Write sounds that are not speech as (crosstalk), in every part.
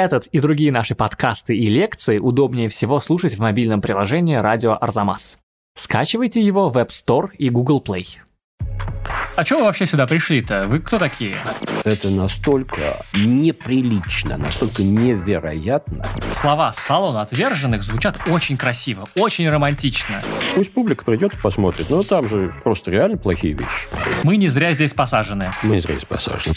Этот и другие наши подкасты и лекции удобнее всего слушать в мобильном приложении «Радио Арзамас». Скачивайте его в App Store и Google Play. А чего вы вообще сюда пришли-то? Вы кто такие? Это настолько неприлично, настолько невероятно. Слова «салон отверженных» звучат очень красиво, очень романтично. Пусть публика придет и посмотрит, но там же просто реально плохие вещи. Мы не зря здесь посажены. Мы не зря здесь посажены.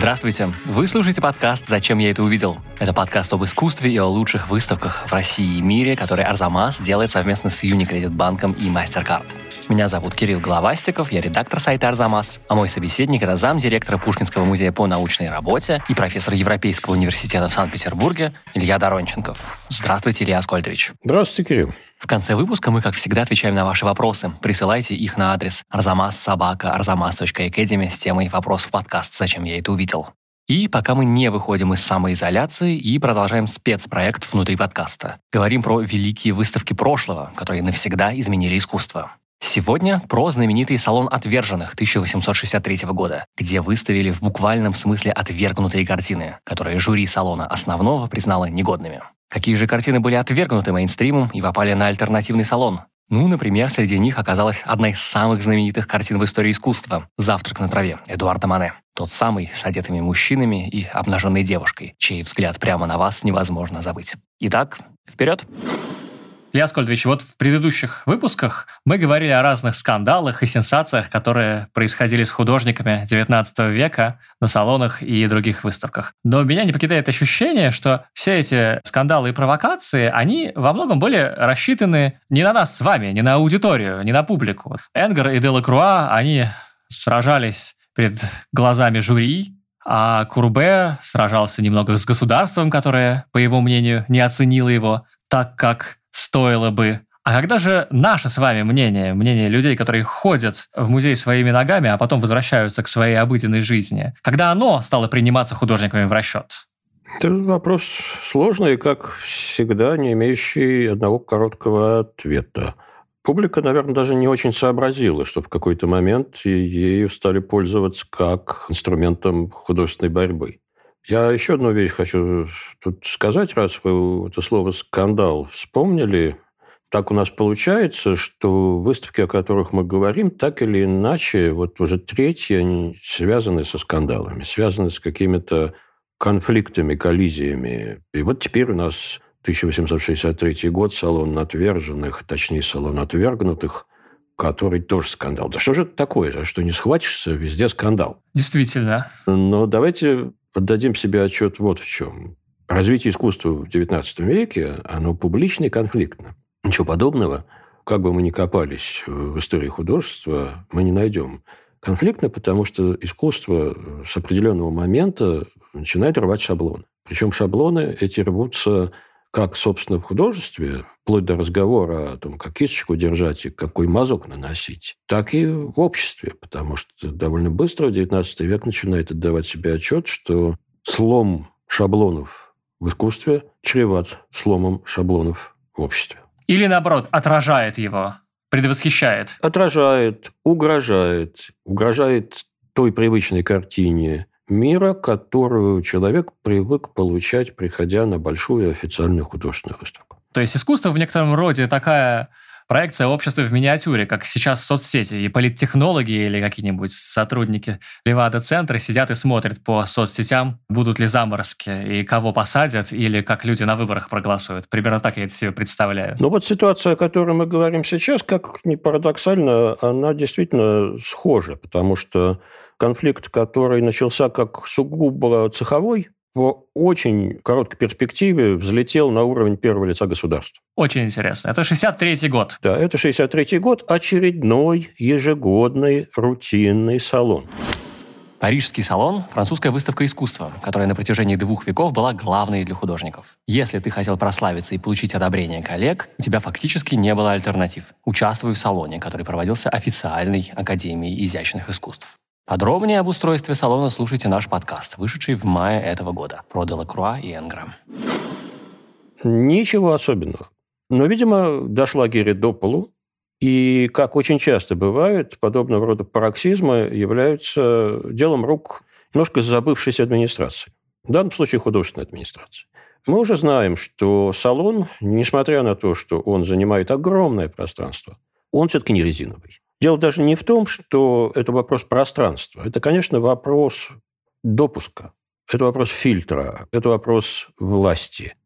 Здравствуйте! Вы слушаете подкаст «Зачем я это увидел?». Это подкаст об искусстве и о лучших выставках в России и мире, который Арзамас делает совместно с Unicredit банком и MasterCard. Меня зовут Кирилл Головастиков, я редактор сайта Арзамас, а мой собеседник – это замдиректора Пушкинского музея по научной работе и профессор Европейского университета в Санкт-Петербурге Илья Доронченков. Здравствуйте, Илья Аскольдович. Здравствуйте, Кирилл. В конце выпуска мы, как всегда, отвечаем на ваши вопросы. Присылайте их на адрес arzamas.academy с темой «Вопрос в подкаст. Зачем я это увидел?». И пока мы не выходим из самоизоляции и продолжаем спецпроект внутри подкаста. Говорим про великие выставки прошлого, которые навсегда изменили искусство. Сегодня про знаменитый салон отверженных 1863 года, где выставили в буквальном смысле отвергнутые картины, которые жюри салона основного признало негодными. Какие же картины были отвергнуты мейнстримом и попали на альтернативный салон? Ну, например, среди них оказалась одна из самых знаменитых картин в истории искусства «Завтрак на траве» Эдуарда Мане. Тот самый с одетыми мужчинами и обнаженной девушкой, чей взгляд прямо на вас невозможно забыть. Итак, вперед! Илья Аскольдович, вот в предыдущих выпусках мы говорили о разных скандалах и сенсациях, которые происходили с художниками XIX века на салонах и других выставках. Но меня не покидает ощущение, что все эти скандалы и провокации, они во многом были рассчитаны не на нас с вами, не на аудиторию, не на публику. Энгер и Делакруа, они сражались перед глазами жюри, а Курбе сражался немного с государством, которое, по его мнению, не оценило его так, как стоило бы. А когда же наше с вами мнение, мнение людей, которые ходят в музей своими ногами, а потом возвращаются к своей обыденной жизни, когда оно стало приниматься художниками в расчет? Это вопрос сложный, как всегда, не имеющий одного короткого ответа. Публика, наверное, даже не очень сообразила, что в какой-то момент ею стали пользоваться как инструментом художественной борьбы. Я еще одну вещь хочу тут сказать, раз вы это слово «скандал» вспомнили. Так у нас получается, что выставки, о которых мы говорим, так или иначе, вот уже третьи, они связаны со скандалами, связаны с какими-то конфликтами, коллизиями. И вот теперь у нас 1863 год, салон отверженных, точнее, салон отвергнутых, который тоже скандал. Да что же это такое? За что не схватишься, везде скандал. Действительно. Но давайте отдадим себе отчет вот в чем. Развитие искусства в XIX веке, оно публично и конфликтно. Ничего подобного, как бы мы ни копались в истории художества, мы не найдем. Конфликтно, потому что искусство с определенного момента начинает рвать шаблоны. Причем шаблоны эти рвутся как, собственно, в художестве, вплоть до разговора о том, как кисточку держать и какой мазок наносить, так и в обществе, потому что довольно быстро в XIX век начинает отдавать себе отчет, что слом шаблонов в искусстве чреват сломом шаблонов в обществе. Или, наоборот, отражает его, предвосхищает. Отражает, угрожает, угрожает той привычной картине мира, которую человек привык получать, приходя на большую официальную художественную выставку. То есть искусство в некотором роде такая проекция общества в миниатюре, как сейчас соцсети, и политтехнологи или какие-нибудь сотрудники Левада-центра сидят и смотрят по соцсетям, будут ли заморозки, и кого посадят, или как люди на выборах проголосуют. Примерно так я это себе представляю. Ну вот ситуация, о которой мы говорим сейчас, как ни парадоксально, она действительно схожа, потому что конфликт, который начался как сугубо цеховой, в очень короткой перспективе взлетел на уровень первого лица государства. Очень интересно. Это 63-й год. Да, это 63-й год, очередной ежегодный рутинный салон. Парижский салон – французская выставка искусства, которая на протяжении двух веков была главной для художников. Если ты хотел прославиться и получить одобрение коллег, у тебя фактически не было альтернатив. Участвуй в салоне, который проводился официальной Академией изящных искусств. Подробнее об устройстве салона слушайте наш подкаст, вышедший в мае этого года, про Делакруа и Энгра. Ничего особенного. Но, видимо, дошла Гири до полу, и, как очень часто бывает, подобного рода пароксизмы являются делом рук немножко забывшейся администрации. В данном случае художественной администрации. Мы уже знаем, что салон, несмотря на то, что он занимает огромное пространство, он все-таки не резиновый. Дело даже не в том, что это вопрос пространства. Это, конечно, вопрос допуска. Это вопрос фильтра. Это вопрос власти.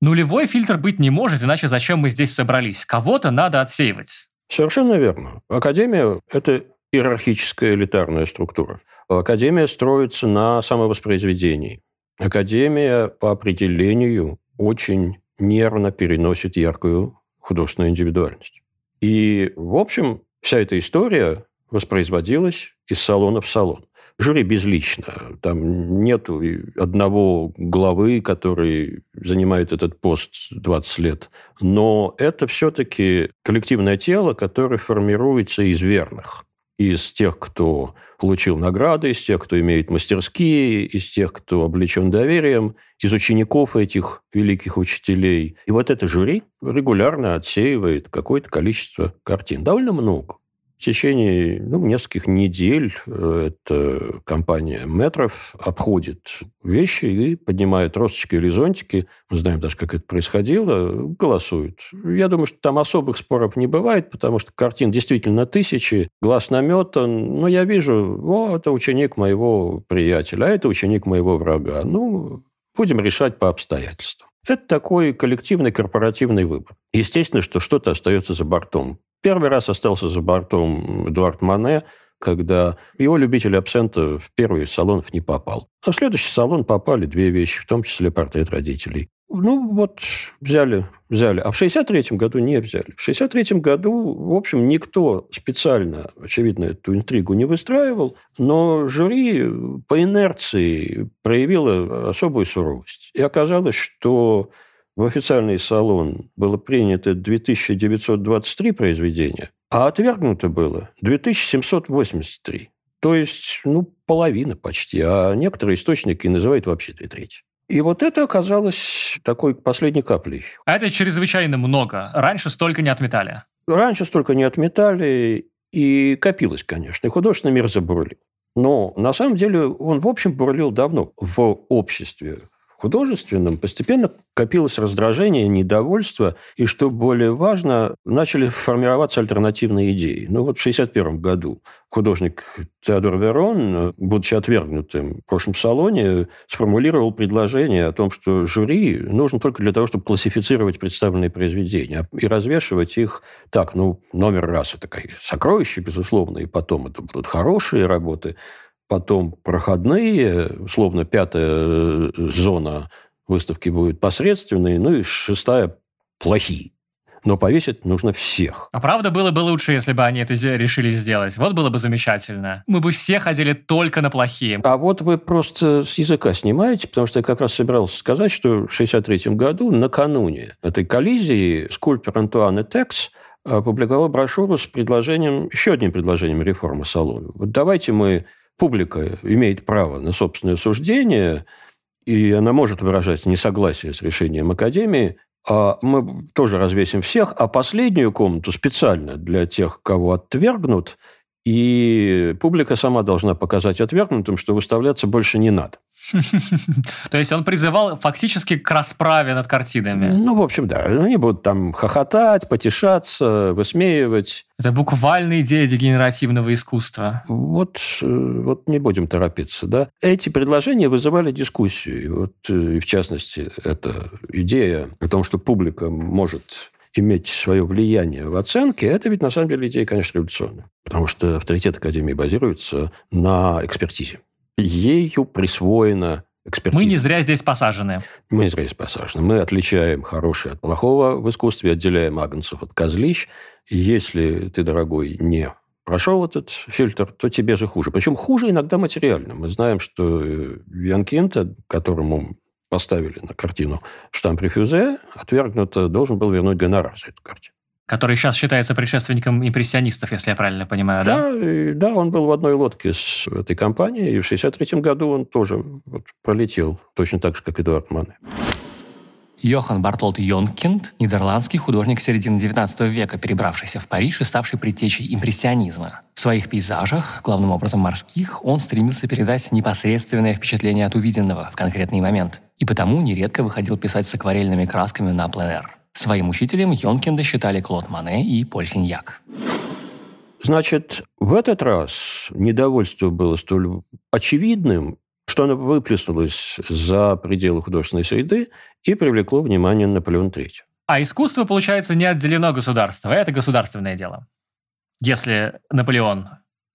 Нулевой фильтр быть не может, иначе зачем мы здесь собрались? Кого-то надо отсеивать. Совершенно верно. Академия – это иерархическая элитарная структура. Академия строится на самовоспроизведении. Академия по определению очень нервно переносит яркую художественную индивидуальность. И, в общем, вся эта история воспроизводилась из салона в салон. Жюри безлично. Там нету одного главы, который занимает этот пост 20 лет. Но это все-таки коллективное тело, которое формируется из верных из тех, кто получил награды, из тех, кто имеет мастерские, из тех, кто облечен доверием, из учеников этих великих учителей. И вот это жюри регулярно отсеивает какое-то количество картин. Довольно много. В течение ну, нескольких недель э, эта компания метров обходит вещи и поднимает росточки или зонтики. Мы знаем даже, как это происходило. Голосуют. Я думаю, что там особых споров не бывает, потому что картин действительно тысячи, глаз наметан. Но я вижу, о, это ученик моего приятеля, а это ученик моего врага. Ну, будем решать по обстоятельствам. Это такой коллективный корпоративный выбор. Естественно, что что-то остается за бортом. Первый раз остался за бортом Эдуард Мане, когда его любитель абсента в первый из салонов не попал. А в следующий салон попали две вещи, в том числе портрет родителей. Ну, вот взяли, взяли. А в 63 году не взяли. В 63 году, в общем, никто специально, очевидно, эту интригу не выстраивал, но жюри по инерции проявило особую суровость. И оказалось, что в официальный салон было принято 2923 произведения, а отвергнуто было 2783. То есть, ну, половина почти. А некоторые источники называют вообще две трети. И вот это оказалось такой последней каплей. А это чрезвычайно много. Раньше столько не отметали. Раньше столько не отметали, и копилось, конечно. И художественный мир забурлил. Но на самом деле он, в общем, бурлил давно в обществе художественном постепенно копилось раздражение, недовольство, и, что более важно, начали формироваться альтернативные идеи. Ну вот в 1961 году художник Теодор Верон, будучи отвергнутым в прошлом салоне, сформулировал предложение о том, что жюри нужно только для того, чтобы классифицировать представленные произведения и развешивать их так, ну, номер раз это сокровище, безусловно, и потом это будут хорошие работы, потом проходные, условно, пятая э, зона выставки будет посредственной, ну и шестая плохие. Но повесить нужно всех. А правда было бы лучше, если бы они это решили сделать? Вот было бы замечательно. Мы бы все ходили только на плохие. А вот вы просто с языка снимаете, потому что я как раз собирался сказать, что в 1963 году, накануне этой коллизии, скульптор Антуан Текс опубликовал брошюру с предложением, еще одним предложением реформы салона. Вот давайте мы публика имеет право на собственное суждение, и она может выражать несогласие с решением Академии, а мы тоже развесим всех, а последнюю комнату специально для тех, кого отвергнут, и публика сама должна показать отвергнутым, что выставляться больше не надо. (laughs) То есть он призывал фактически к расправе над картинами. Ну, в общем, да. Они будут там хохотать, потешаться, высмеивать. Это буквально идея дегенеративного искусства. Вот, э, вот не будем торопиться, да. Эти предложения вызывали дискуссию. Вот, э, в частности, эта идея о том, что публика может иметь свое влияние в оценке, это ведь на самом деле идея, конечно, революционная. Потому что авторитет Академии базируется на экспертизе ею присвоено экспертиза. Мы не зря здесь посажены. Мы не зря здесь посажены. Мы отличаем хорошее от плохого в искусстве, отделяем агнцев от козлищ. Если ты, дорогой, не прошел этот фильтр, то тебе же хуже. Причем хуже иногда материально. Мы знаем, что Янкинта, которому поставили на картину штамп рефюзе, отвергнуто, должен был вернуть гонорар за эту картину который сейчас считается предшественником импрессионистов, если я правильно понимаю, да? Да, да он был в одной лодке с этой компанией, и в 1963 году он тоже вот пролетел точно так же, как Эдуард Мане. Йохан Бартолд Йонкинд – нидерландский художник середины XIX века, перебравшийся в Париж и ставший предтечей импрессионизма. В своих пейзажах, главным образом морских, он стремился передать непосредственное впечатление от увиденного в конкретный момент. И потому нередко выходил писать с акварельными красками на пленэр. Своим учителем Йонкинда считали Клод Мане и Поль Синьяк. Значит, в этот раз недовольство было столь очевидным что оно выплеснулось за пределы художественной среды и привлекло внимание Наполеона III. А искусство, получается, не отделено государство. Это государственное дело. Если Наполеон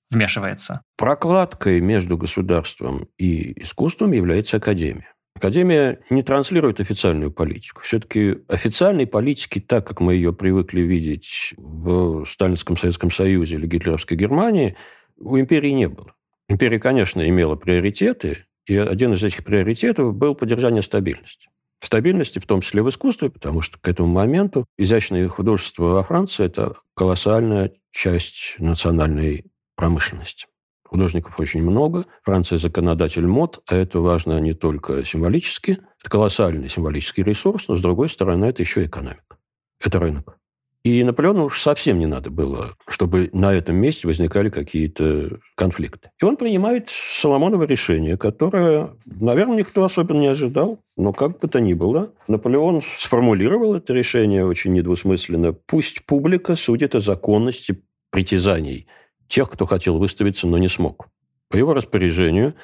вмешивается. Прокладкой между государством и искусством является Академия. Академия не транслирует официальную политику. Все-таки официальной политики, так как мы ее привыкли видеть в Сталинском Советском Союзе или гитлеровской Германии, у империи не было. Империя, конечно, имела приоритеты, и один из этих приоритетов был поддержание стабильности. Стабильности, в том числе в искусстве, потому что к этому моменту изящное художество во Франции – это колоссальная часть национальной промышленности. Художников очень много. Франция – законодатель мод, а это важно не только символически. Это колоссальный символический ресурс, но, с другой стороны, это еще экономика. Это рынок. И Наполеону уж совсем не надо было, чтобы на этом месте возникали какие-то конфликты. И он принимает Соломоново решение, которое, наверное, никто особенно не ожидал, но как бы то ни было, Наполеон сформулировал это решение очень недвусмысленно. Пусть публика судит о законности притязаний тех, кто хотел выставиться, но не смог. По его распоряжению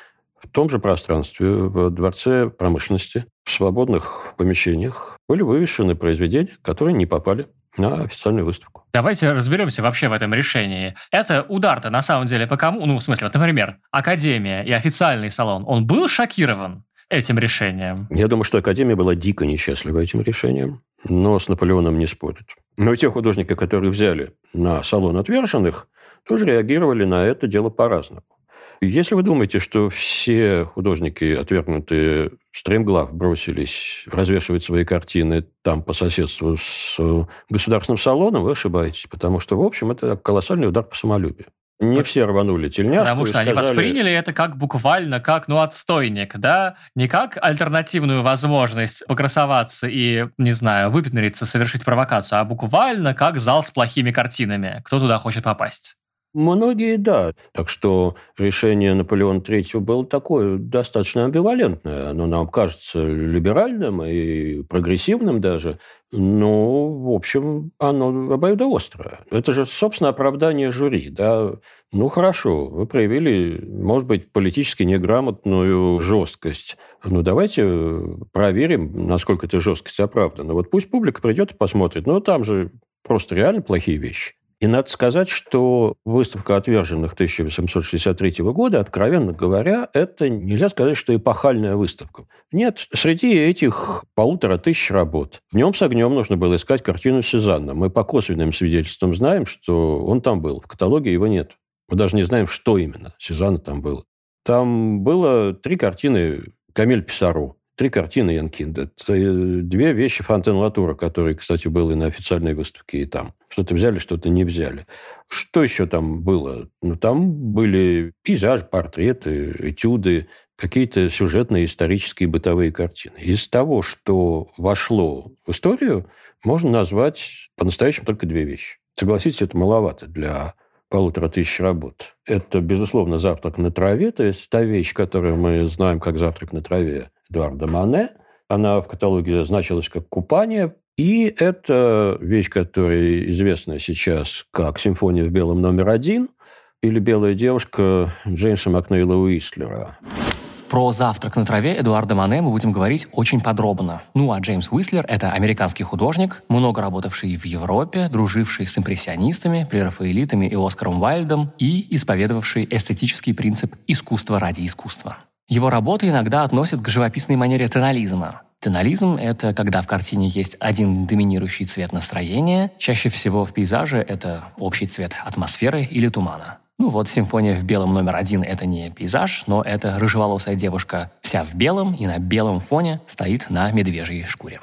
в том же пространстве, в Дворце промышленности, в свободных помещениях были вывешены произведения, которые не попали на официальную выставку. Давайте разберемся вообще в этом решении. Это удар-то на самом деле по кому? Ну, в смысле, вот, например, Академия и официальный салон, он был шокирован этим решением? Я думаю, что Академия была дико несчастлива этим решением, но с Наполеоном не спорит. Но те художники, которые взяли на салон отверженных, тоже реагировали на это дело по-разному. Если вы думаете, что все художники, отвергнутые стремглав, бросились развешивать свои картины там по соседству с государственным салоном, вы ошибаетесь, потому что, в общем, это колоссальный удар по самолюбию. Не все рванули тельняшку. Потому что сказали... они восприняли это как буквально, как, ну, отстойник, да? Не как альтернативную возможность покрасоваться и, не знаю, выпендриться, совершить провокацию, а буквально как зал с плохими картинами. Кто туда хочет попасть? Многие, да. Так что решение Наполеона III было такое достаточно амбивалентное. Оно нам кажется либеральным и прогрессивным даже. Но, в общем, оно обоюдоострое. Это же, собственно, оправдание жюри. Да? Ну, хорошо, вы проявили, может быть, политически неграмотную жесткость. Ну, давайте проверим, насколько эта жесткость оправдана. Вот пусть публика придет и посмотрит. Но там же просто реально плохие вещи. И надо сказать, что выставка отверженных 1863 года, откровенно говоря, это нельзя сказать, что эпохальная выставка. Нет, среди этих полутора тысяч работ днем с огнем нужно было искать картину Сезанна. Мы по косвенным свидетельствам знаем, что он там был. В каталоге его нет. Мы даже не знаем, что именно Сезанна там было. Там было три картины Камиль Писаро. Три картины Янкинда. Это две вещи Фонтен Латура, которые, кстати, был и на официальной выставке, и там. Что-то взяли, что-то не взяли. Что еще там было? Ну, там были пейзажи, портреты, этюды, какие-то сюжетные, исторические, бытовые картины. Из того, что вошло в историю, можно назвать по-настоящему только две вещи. Согласитесь, это маловато для полутора тысяч работ. Это, безусловно, «Завтрак на траве», то есть та вещь, которую мы знаем как «Завтрак на траве», Эдуарда Мане. Она в каталоге значилась как «Купание». И это вещь, которая известна сейчас как «Симфония в белом номер один» или «Белая девушка» Джеймса Макнейла Уистлера. Про «Завтрак на траве» Эдуарда Мане мы будем говорить очень подробно. Ну, а Джеймс Уислер — это американский художник, много работавший в Европе, друживший с импрессионистами, прерафаэлитами и Оскаром Уайльдом и исповедовавший эстетический принцип «искусство ради искусства». Его работы иногда относят к живописной манере тонализма. Тонализм — это когда в картине есть один доминирующий цвет настроения. Чаще всего в пейзаже это общий цвет атмосферы или тумана. Ну вот, симфония в белом номер один — это не пейзаж, но это рыжеволосая девушка вся в белом и на белом фоне стоит на медвежьей шкуре.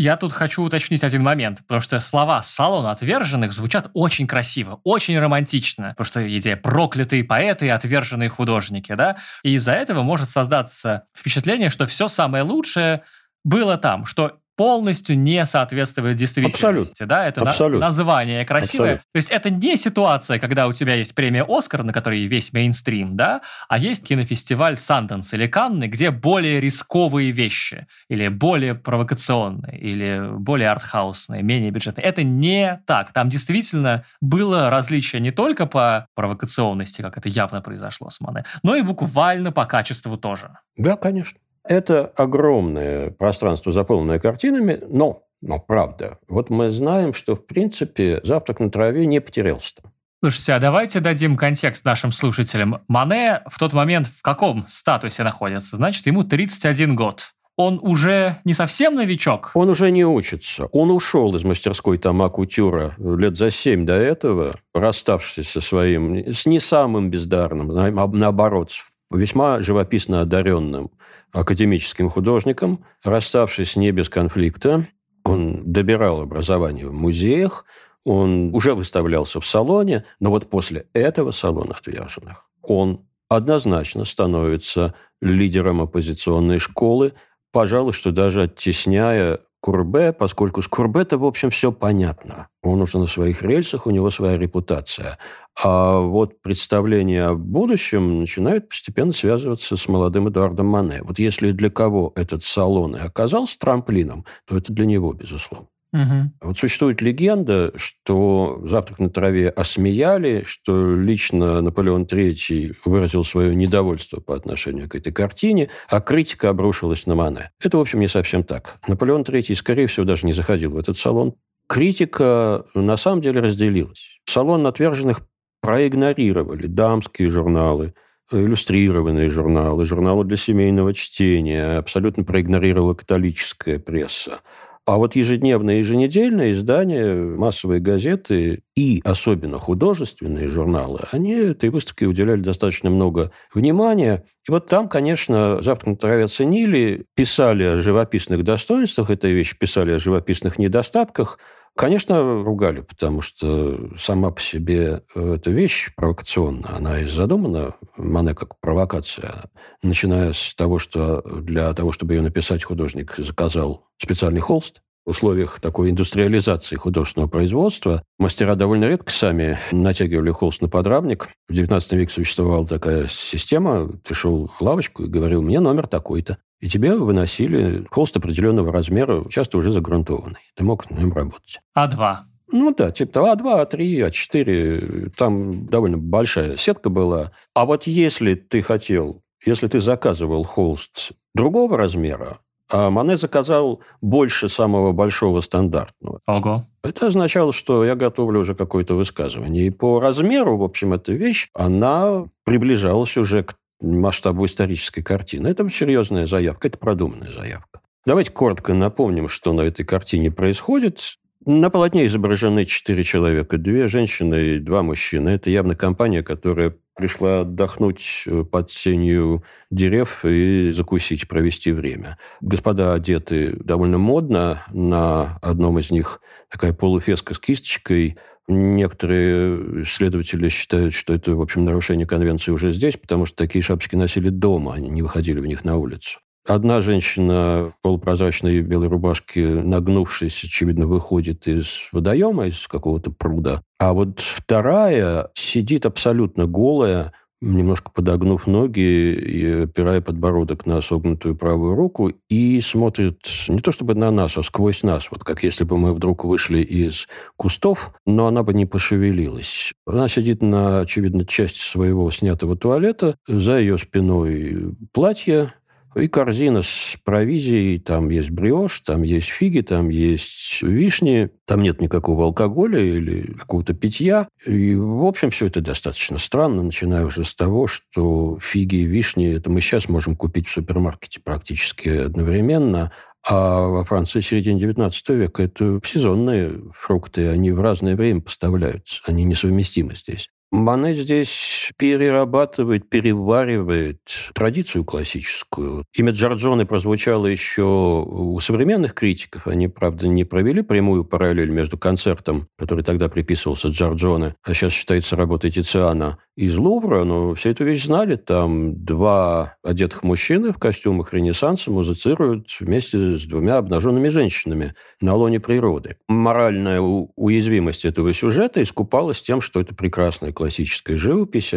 Я тут хочу уточнить один момент, потому что слова «салон отверженных» звучат очень красиво, очень романтично, потому что идея «проклятые поэты» и «отверженные художники», да, и из-за этого может создаться впечатление, что все самое лучшее было там, что полностью не соответствует действительности. Абсолютно. Да, это Абсолютно. На, название красивое. Абсолютно. То есть это не ситуация, когда у тебя есть премия Оскар, на которой весь мейнстрим, да, а есть кинофестиваль Санденс или Канны, где более рисковые вещи, или более провокационные, или более артхаусные, менее бюджетные. Это не так. Там действительно было различие не только по провокационности, как это явно произошло с Мане, но и буквально по качеству тоже. Да, конечно. Это огромное пространство, заполненное картинами, но, но правда, вот мы знаем, что, в принципе, «Завтрак на траве» не потерялся там. Слушайте, а давайте дадим контекст нашим слушателям. Мане в тот момент в каком статусе находится? Значит, ему 31 год. Он уже не совсем новичок? Он уже не учится. Он ушел из мастерской Тома Кутюра лет за семь до этого, расставшись со своим, с не самым бездарным, наоборот, весьма живописно одаренным академическим художником, расставшись не без конфликта. Он добирал образование в музеях, он уже выставлялся в салоне, но вот после этого салона отверженных он однозначно становится лидером оппозиционной школы, пожалуй, что даже оттесняя Курбе, поскольку с Курбе-то, в общем, все понятно. Он уже на своих рельсах, у него своя репутация. А вот представление о будущем начинает постепенно связываться с молодым Эдуардом Мане. Вот если для кого этот салон и оказался трамплином, то это для него, безусловно. Угу. Вот существует легенда, что «Завтрак на траве» осмеяли, что лично Наполеон III выразил свое недовольство по отношению к этой картине, а критика обрушилась на Мане. Это, в общем, не совсем так. Наполеон III, скорее всего, даже не заходил в этот салон. Критика на самом деле разделилась. Салон отверженных проигнорировали дамские журналы, иллюстрированные журналы, журналы для семейного чтения, абсолютно проигнорировала католическая пресса. А вот ежедневные и еженедельные издания, массовые газеты и особенно художественные журналы, они этой выставке уделяли достаточно много внимания. И вот там, конечно, «Завтрак на траве» оценили, писали о живописных достоинствах этой вещи, писали о живописных недостатках – Конечно, ругали, потому что сама по себе э, эта вещь провокационная. Она и задумана, Мане как провокация, начиная с того, что для того, чтобы ее написать, художник заказал специальный холст, в условиях такой индустриализации художественного производства мастера довольно редко сами натягивали холст на подрамник. В XIX веке существовала такая система. Ты шел в лавочку и говорил, мне номер такой-то. И тебе выносили холст определенного размера, часто уже загрунтованный. Ты мог на нем работать. А2. Ну да, типа того, А2, А3, А4. Там довольно большая сетка была. А вот если ты хотел, если ты заказывал холст другого размера, а Мане заказал больше самого большого стандартного. Ого. Это означало, что я готовлю уже какое-то высказывание. И по размеру, в общем, эта вещь, она приближалась уже к масштабу исторической картины. Это серьезная заявка, это продуманная заявка. Давайте коротко напомним, что на этой картине происходит. На полотне изображены четыре человека, две женщины и два мужчины. Это явно компания, которая пришла отдохнуть э, под сенью дерев и закусить, провести время. Господа одеты довольно модно. На одном из них такая полуфеска с кисточкой. Некоторые исследователи считают, что это, в общем, нарушение конвенции уже здесь, потому что такие шапочки носили дома, они не выходили в них на улицу. Одна женщина в полупрозрачной белой рубашке, нагнувшись, очевидно, выходит из водоема, из какого-то пруда. А вот вторая сидит абсолютно голая, немножко подогнув ноги и опирая подбородок на согнутую правую руку, и смотрит не то чтобы на нас, а сквозь нас, вот как если бы мы вдруг вышли из кустов, но она бы не пошевелилась. Она сидит на, очевидно, части своего снятого туалета, за ее спиной платье, и корзина с провизией, там есть бриош, там есть фиги, там есть вишни, там нет никакого алкоголя или какого-то питья. И, в общем, все это достаточно странно, начиная уже с того, что фиги и вишни, это мы сейчас можем купить в супермаркете практически одновременно, а во Франции середине XIX века это сезонные фрукты, они в разное время поставляются, они несовместимы здесь. Мане здесь перерабатывает, переваривает традицию классическую. Имя Джорджоне прозвучало еще у современных критиков. Они, правда, не провели прямую параллель между концертом, который тогда приписывался Джорджоне, а сейчас считается работой Тициана, из Лувра, но все эту вещь знали. Там два одетых мужчины в костюмах Ренессанса музицируют вместе с двумя обнаженными женщинами на лоне природы. Моральная уязвимость этого сюжета искупалась тем, что это прекрасная классическая живопись,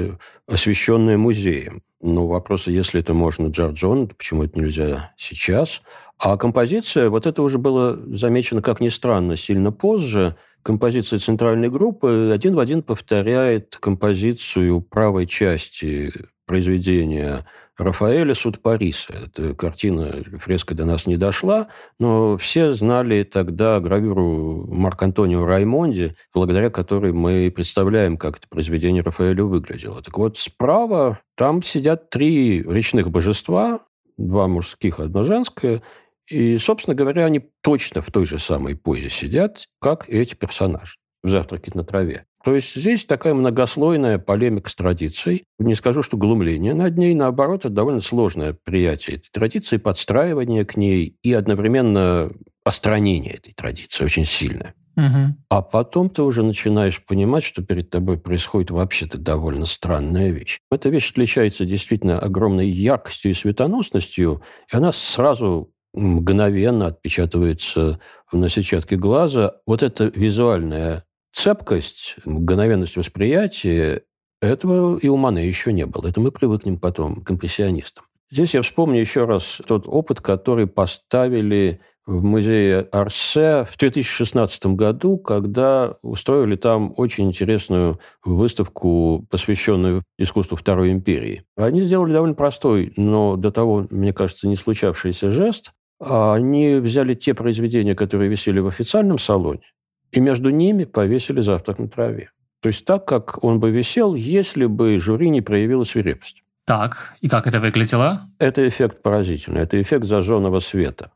освещенная музеем. Ну, вопрос, если это можно Джорджон, почему это нельзя сейчас? А композиция, вот это уже было замечено, как ни странно, сильно позже – композиция центральной группы один в один повторяет композицию правой части произведения Рафаэля «Суд Париса». Эта картина, фреска до нас не дошла, но все знали тогда гравюру Марк Антонио Раймонди, благодаря которой мы представляем, как это произведение Рафаэля выглядело. Так вот, справа там сидят три речных божества, два мужских, одно женское, и, собственно говоря, они точно в той же самой позе сидят, как эти персонажи в «Завтраке на траве». То есть здесь такая многослойная полемика с традицией. Не скажу, что глумление над ней, наоборот, это довольно сложное приятие этой традиции, подстраивание к ней и одновременно остранение этой традиции очень сильное. Угу. А потом ты уже начинаешь понимать, что перед тобой происходит вообще-то довольно странная вещь. Эта вещь отличается действительно огромной яркостью и светоносностью, и она сразу мгновенно отпечатывается на сетчатке глаза. Вот эта визуальная цепкость, мгновенность восприятия, этого и у Мане еще не было. Это мы привыкнем потом к импрессионистам. Здесь я вспомню еще раз тот опыт, который поставили в музее Арсе в 2016 году, когда устроили там очень интересную выставку, посвященную искусству Второй империи. Они сделали довольно простой, но до того, мне кажется, не случавшийся жест. А они взяли те произведения, которые висели в официальном салоне, и между ними повесили «Завтрак на траве». То есть так, как он бы висел, если бы жюри не проявило свирепость. Так, и как это выглядело? Это эффект поразительный. Это эффект зажженного света.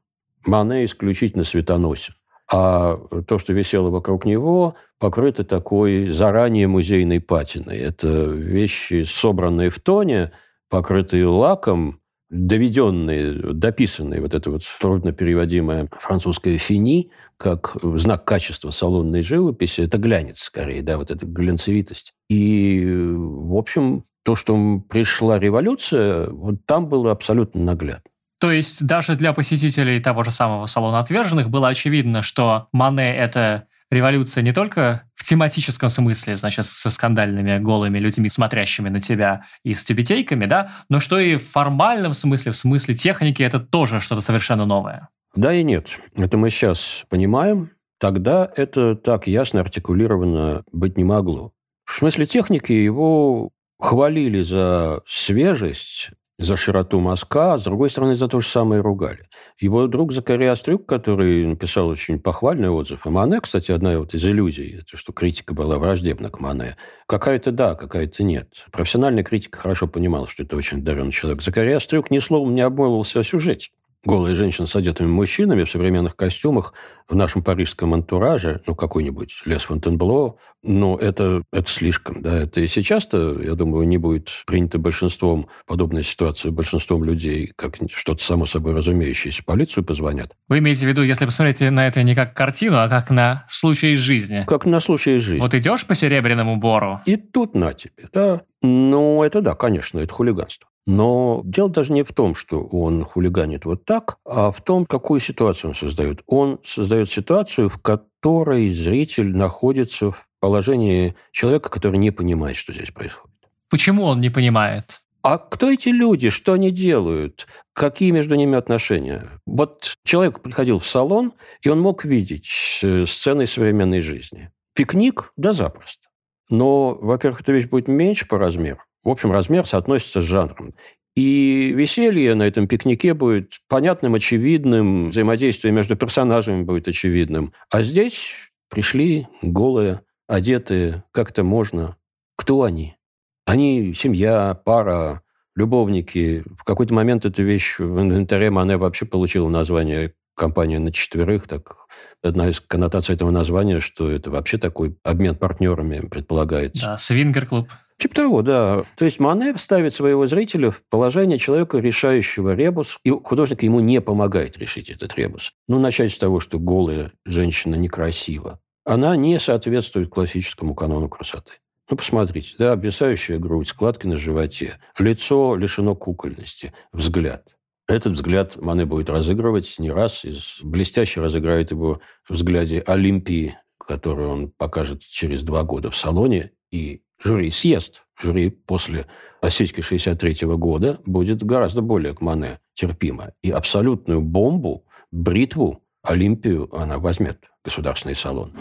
Мане исключительно светоносен. А то, что висело вокруг него, покрыто такой заранее музейной патиной. Это вещи, собранные в тоне, покрытые лаком, доведенные, дописанные, вот это вот трудно переводимое французское «фини», как знак качества салонной живописи, это глянец скорее, да, вот эта глянцевитость. И, в общем, то, что пришла революция, вот там было абсолютно наглядно. То есть даже для посетителей того же самого салона отверженных было очевидно, что Мане – это революция не только в тематическом смысле, значит, со скандальными голыми людьми, смотрящими на тебя и с тюбетейками, да, но что и в формальном смысле, в смысле техники, это тоже что-то совершенно новое. Да и нет. Это мы сейчас понимаем. Тогда это так ясно артикулировано быть не могло. В смысле техники его хвалили за свежесть, за широту мазка, а с другой стороны, за то же самое ругали. Его друг Закария Стрюк, который написал очень похвальный отзыв о Мане, кстати, одна вот из иллюзий, это что критика была враждебна к Мане. Какая-то да, какая-то нет. Профессиональная критика хорошо понимала, что это очень одаренный человек. Закария Стрюк ни словом не обмолвился о сюжете голая женщина с одетыми мужчинами в современных костюмах в нашем парижском антураже, ну, какой-нибудь Лес Фонтенбло, ну, это, это слишком, да. Это и сейчас-то, я думаю, не будет принято большинством, подобная ситуация большинством людей, как что-то само собой разумеющееся. Полицию позвонят. Вы имеете в виду, если посмотрите на это не как картину, а как на случай из жизни? Как на случай из жизни. Вот идешь по Серебряному Бору? И тут на тебе, да. Ну, это да, конечно, это хулиганство. Но дело даже не в том, что он хулиганит вот так, а в том, какую ситуацию он создает. Он создает ситуацию, в которой зритель находится в положении человека, который не понимает, что здесь происходит. Почему он не понимает? А кто эти люди? Что они делают? Какие между ними отношения? Вот человек приходил в салон, и он мог видеть э, сцены современной жизни. Пикник? Да запросто. Но, во-первых, эта вещь будет меньше по размеру. В общем, размер соотносится с жанром. И веселье на этом пикнике будет понятным, очевидным, взаимодействие между персонажами будет очевидным. А здесь пришли голые, одетые, как-то можно. Кто они? Они семья, пара, любовники. В какой-то момент эта вещь в инвентаре Мане вообще получила название компания на четверых, так одна из коннотаций этого названия, что это вообще такой обмен партнерами предполагается. Да, свингер-клуб. Типа того, да. То есть Мане ставит своего зрителя в положение человека, решающего ребус, и художник ему не помогает решить этот ребус. Ну, начать с того, что голая женщина некрасива. Она не соответствует классическому канону красоты. Ну, посмотрите, да, обвисающая грудь, складки на животе, лицо лишено кукольности, взгляд. Этот взгляд Мане будет разыгрывать не раз, и блестяще разыграет его в взгляде Олимпии, которую он покажет через два года в салоне, и жюри съест. Жюри после осечки 63 года будет гораздо более к Мане терпимо. И абсолютную бомбу, бритву, Олимпию она возьмет, государственный салон.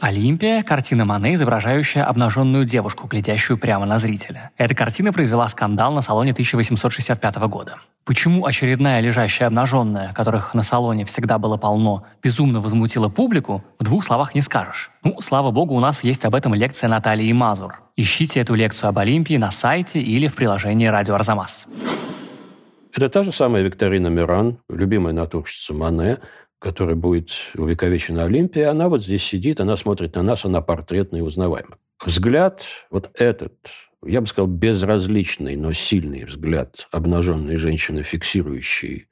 Олимпия – картина Мане, изображающая обнаженную девушку, глядящую прямо на зрителя. Эта картина произвела скандал на салоне 1865 года. Почему очередная лежащая обнаженная, которых на салоне всегда было полно, безумно возмутила публику, в двух словах не скажешь. Ну, слава богу, у нас есть об этом лекция Натальи Мазур. Ищите эту лекцию об Олимпии на сайте или в приложении «Радио Арзамас». Это та же самая Викторина Миран, любимая натурщица Мане, которая будет увековечена Олимпии, она вот здесь сидит, она смотрит на нас, она портретная и узнаваемая. Взгляд, вот этот, я бы сказал, безразличный, но сильный взгляд обнаженной женщины, фиксирующей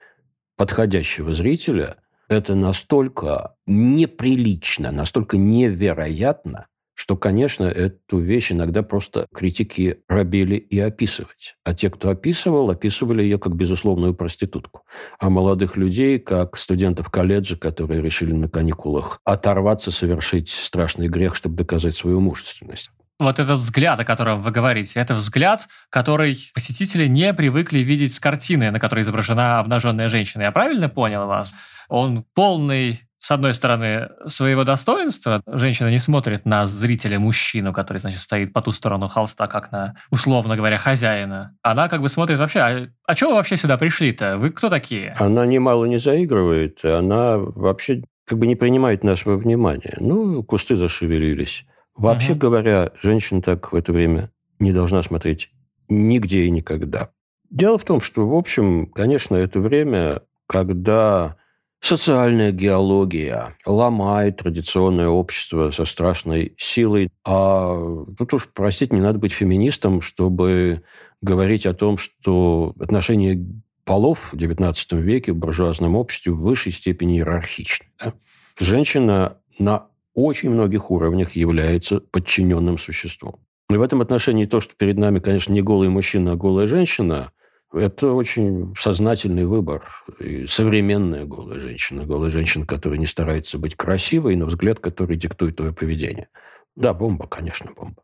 подходящего зрителя, это настолько неприлично, настолько невероятно, что, конечно, эту вещь иногда просто критики робели и описывать. А те, кто описывал, описывали ее как безусловную проститутку. А молодых людей, как студентов колледжа, которые решили на каникулах оторваться, совершить страшный грех, чтобы доказать свою мужественность. Вот этот взгляд, о котором вы говорите, это взгляд, который посетители не привыкли видеть с картины, на которой изображена обнаженная женщина. Я правильно понял вас? Он полный с одной стороны, своего достоинства. Женщина не смотрит на зрителя-мужчину, который, значит, стоит по ту сторону холста, как на, условно говоря, хозяина. Она как бы смотрит вообще, а, а чего вы вообще сюда пришли-то? Вы кто такие? Она немало не заигрывает. Она вообще как бы не принимает нашего внимания. Ну, кусты зашевелились. Вообще угу. говоря, женщина так в это время не должна смотреть нигде и никогда. Дело в том, что, в общем, конечно, это время, когда Социальная геология ломает традиционное общество со страшной силой. А тут уж, простите, не надо быть феминистом, чтобы говорить о том, что отношения полов в XIX веке в буржуазном обществе в высшей степени иерархичны. Да? Женщина на очень многих уровнях является подчиненным существом. И в этом отношении то, что перед нами, конечно, не голый мужчина, а голая женщина, это очень сознательный выбор. И современная голая женщина, голая женщина, которая не старается быть красивой, но взгляд, который диктует твое поведение. Да, бомба, конечно, бомба.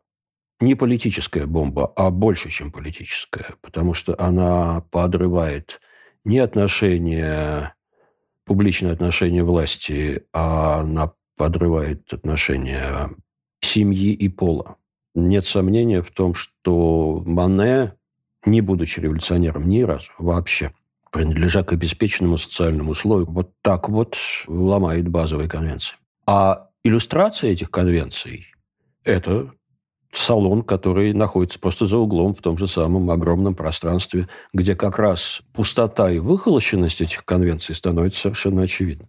Не политическая бомба, а больше, чем политическая, потому что она подрывает не отношения, публичные отношения власти, а она подрывает отношения семьи и пола. Нет сомнения в том, что Мане не будучи революционером ни разу вообще, принадлежа к обеспеченному социальному слою, вот так вот ломает базовые конвенции. А иллюстрация этих конвенций – это салон, который находится просто за углом в том же самом огромном пространстве, где как раз пустота и выхолощенность этих конвенций становится совершенно очевидной.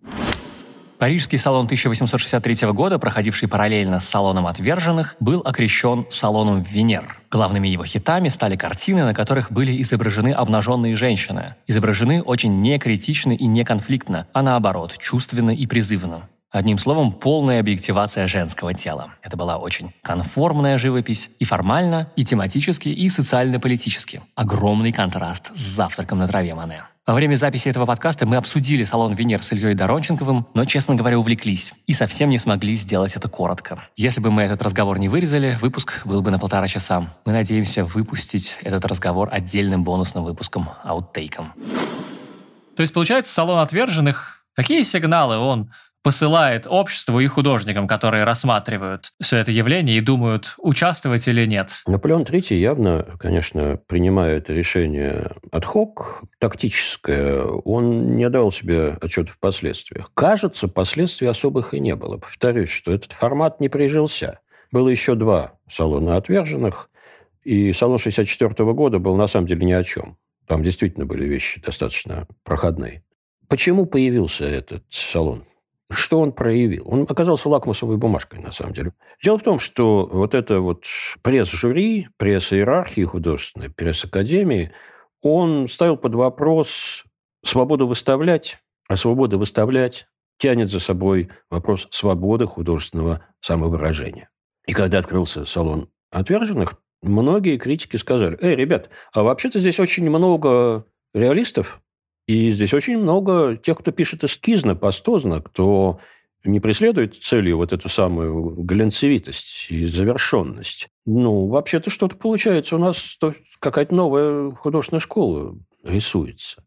Парижский салон 1863 года, проходивший параллельно с салоном отверженных, был окрещен салоном Венер. Главными его хитами стали картины, на которых были изображены обнаженные женщины. Изображены очень некритично и неконфликтно, а наоборот, чувственно и призывно. Одним словом, полная объективация женского тела. Это была очень конформная живопись и формально, и тематически, и социально-политически. Огромный контраст с завтраком на траве Мане. Во время записи этого подкаста мы обсудили салон Венер с Ильей Доронченковым, но, честно говоря, увлеклись и совсем не смогли сделать это коротко. Если бы мы этот разговор не вырезали, выпуск был бы на полтора часа. Мы надеемся выпустить этот разговор отдельным бонусным выпуском, аутейком. То есть, получается, салон отверженных Какие сигналы он посылает обществу и художникам, которые рассматривают все это явление и думают, участвовать или нет. Наполеон III явно, конечно, принимая это решение от хок, тактическое, он не давал себе отчет в последствиях. Кажется, последствий особых и не было. Повторюсь, что этот формат не прижился. Было еще два салона отверженных, и салон 64 года был на самом деле ни о чем. Там действительно были вещи достаточно проходные. Почему появился этот салон? Что он проявил? Он оказался лакмусовой бумажкой, на самом деле. Дело в том, что вот это вот пресс-жюри, пресс-иерархии художественной, пресс-академии, он ставил под вопрос свободу выставлять, а свобода выставлять тянет за собой вопрос свободы художественного самовыражения. И когда открылся салон отверженных, многие критики сказали, эй, ребят, а вообще-то здесь очень много реалистов, и здесь очень много тех, кто пишет эскизно, пастозно, кто не преследует целью вот эту самую глянцевитость и завершенность. Ну, вообще-то что-то получается у нас, какая-то новая художественная школа рисуется.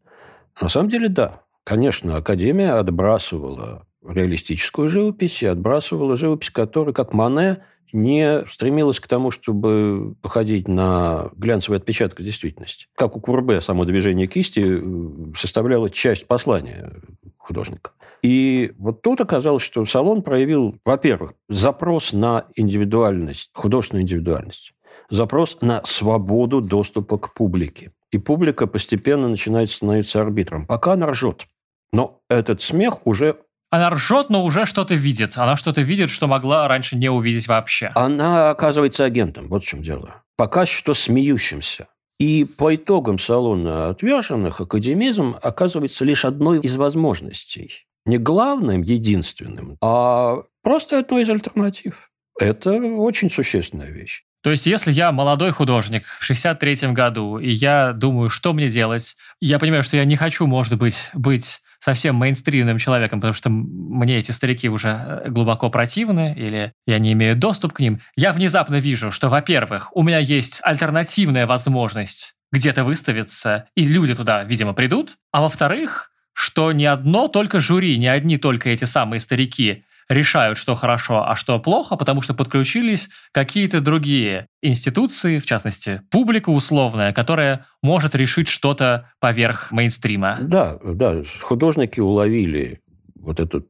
На самом деле, да. Конечно, Академия отбрасывала реалистическую живопись и отбрасывала живопись, которая, как Мане, не стремилась к тому, чтобы походить на глянцевый отпечаток действительности. Как у Курбе само движение кисти э, составляло часть послания художника. И вот тут оказалось, что салон проявил, во-первых, запрос на индивидуальность, художественную индивидуальность, запрос на свободу доступа к публике. И публика постепенно начинает становиться арбитром. Пока она ржет. Но этот смех уже она ржет, но уже что-то видит. Она что-то видит, что могла раньше не увидеть вообще. Она оказывается агентом. Вот в чем дело. Пока что смеющимся. И по итогам салона отверженных академизм оказывается лишь одной из возможностей. Не главным, единственным, а просто одной из альтернатив. Это очень существенная вещь. То есть, если я молодой художник в 63-м году, и я думаю, что мне делать, я понимаю, что я не хочу, может быть, быть совсем мейнстримным человеком, потому что мне эти старики уже э, глубоко противны, или я не имею доступ к ним, я внезапно вижу, что, во-первых, у меня есть альтернативная возможность где-то выставиться, и люди туда, видимо, придут, а во-вторых, что не одно только жюри, не одни только эти самые старики решают, что хорошо, а что плохо, потому что подключились какие-то другие институции, в частности, публика условная, которая может решить что-то поверх мейнстрима. Да, да, художники уловили вот этот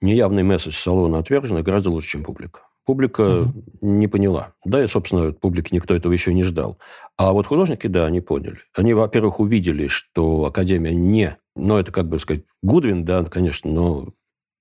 неявный месседж салона отверженных гораздо лучше, чем публика. Публика угу. не поняла. Да, и, собственно, публики никто этого еще не ждал. А вот художники, да, они поняли. Они, во-первых, увидели, что Академия не... Ну, это, как бы сказать, Гудвин, да, конечно, но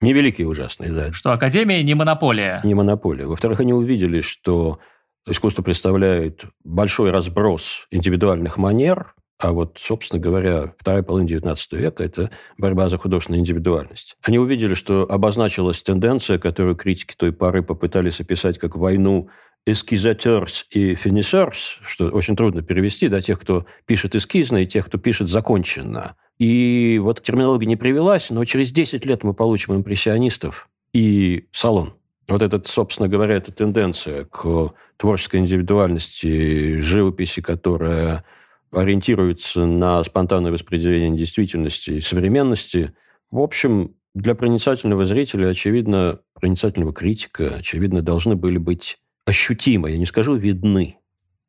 Невеликий и ужасный, да. Что Академия не монополия. Не монополия. Во-вторых, они увидели, что искусство представляет большой разброс индивидуальных манер, а вот, собственно говоря, вторая половина XIX века – это борьба за художественную индивидуальность. Они увидели, что обозначилась тенденция, которую критики той поры попытались описать как войну эскизатерс и финишерс, что очень трудно перевести, да, тех, кто пишет эскизно, и тех, кто пишет законченно – и вот терминология не привелась, но через 10 лет мы получим импрессионистов и салон. Вот этот, собственно говоря, эта тенденция к творческой индивидуальности, живописи, которая ориентируется на спонтанное воспределение действительности и современности, в общем, для проницательного зрителя, очевидно, проницательного критика, очевидно, должны были быть ощутимы, я не скажу видны,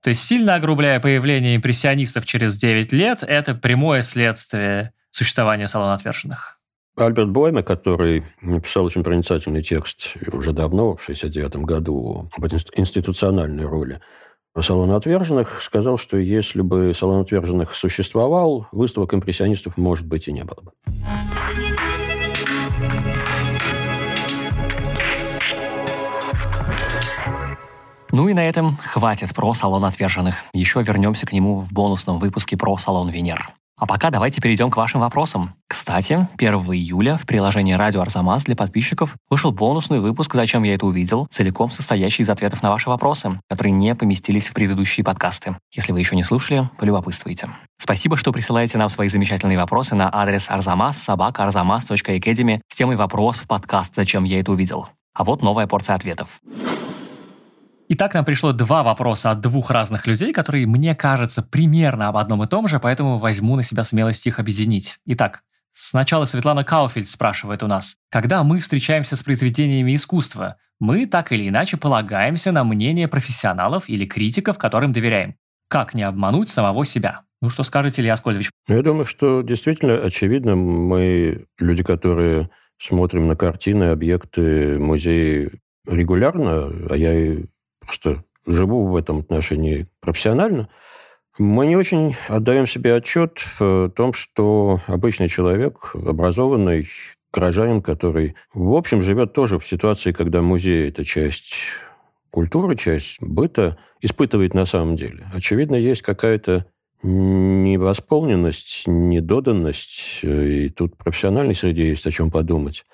то есть сильно огрубляя появление импрессионистов через 9 лет, это прямое следствие существования салона отверженных. Альберт Бойме, который написал очень проницательный текст уже давно, в 1969 году, об институциональной роли салона отверженных, сказал, что если бы салон отверженных существовал, выставок импрессионистов, может быть, и не было бы. Ну и на этом хватит про салон отверженных. Еще вернемся к нему в бонусном выпуске про салон Венер. А пока давайте перейдем к вашим вопросам. Кстати, 1 июля в приложении «Радио Арзамас» для подписчиков вышел бонусный выпуск «Зачем я это увидел», целиком состоящий из ответов на ваши вопросы, которые не поместились в предыдущие подкасты. Если вы еще не слушали, полюбопытствуйте. Спасибо, что присылаете нам свои замечательные вопросы на адрес arzamas собака arzamas.academy с темой «Вопрос» в подкаст «Зачем я это увидел». А вот новая порция ответов. Итак, нам пришло два вопроса от двух разных людей, которые, мне кажется, примерно об одном и том же, поэтому возьму на себя смелость их объединить. Итак, сначала Светлана Кауфельд спрашивает у нас, когда мы встречаемся с произведениями искусства, мы так или иначе полагаемся на мнение профессионалов или критиков, которым доверяем. Как не обмануть самого себя? Ну, что скажете, Илья Аскольдович? Я думаю, что действительно, очевидно, мы люди, которые смотрим на картины, объекты, музеи регулярно, а я и просто живу в этом отношении профессионально, мы не очень отдаем себе отчет в том, что обычный человек, образованный горожанин, который, в общем, живет тоже в ситуации, когда музей – это часть культуры, часть быта, испытывает на самом деле. Очевидно, есть какая-то невосполненность, недоданность, и тут профессиональной среде есть о чем подумать.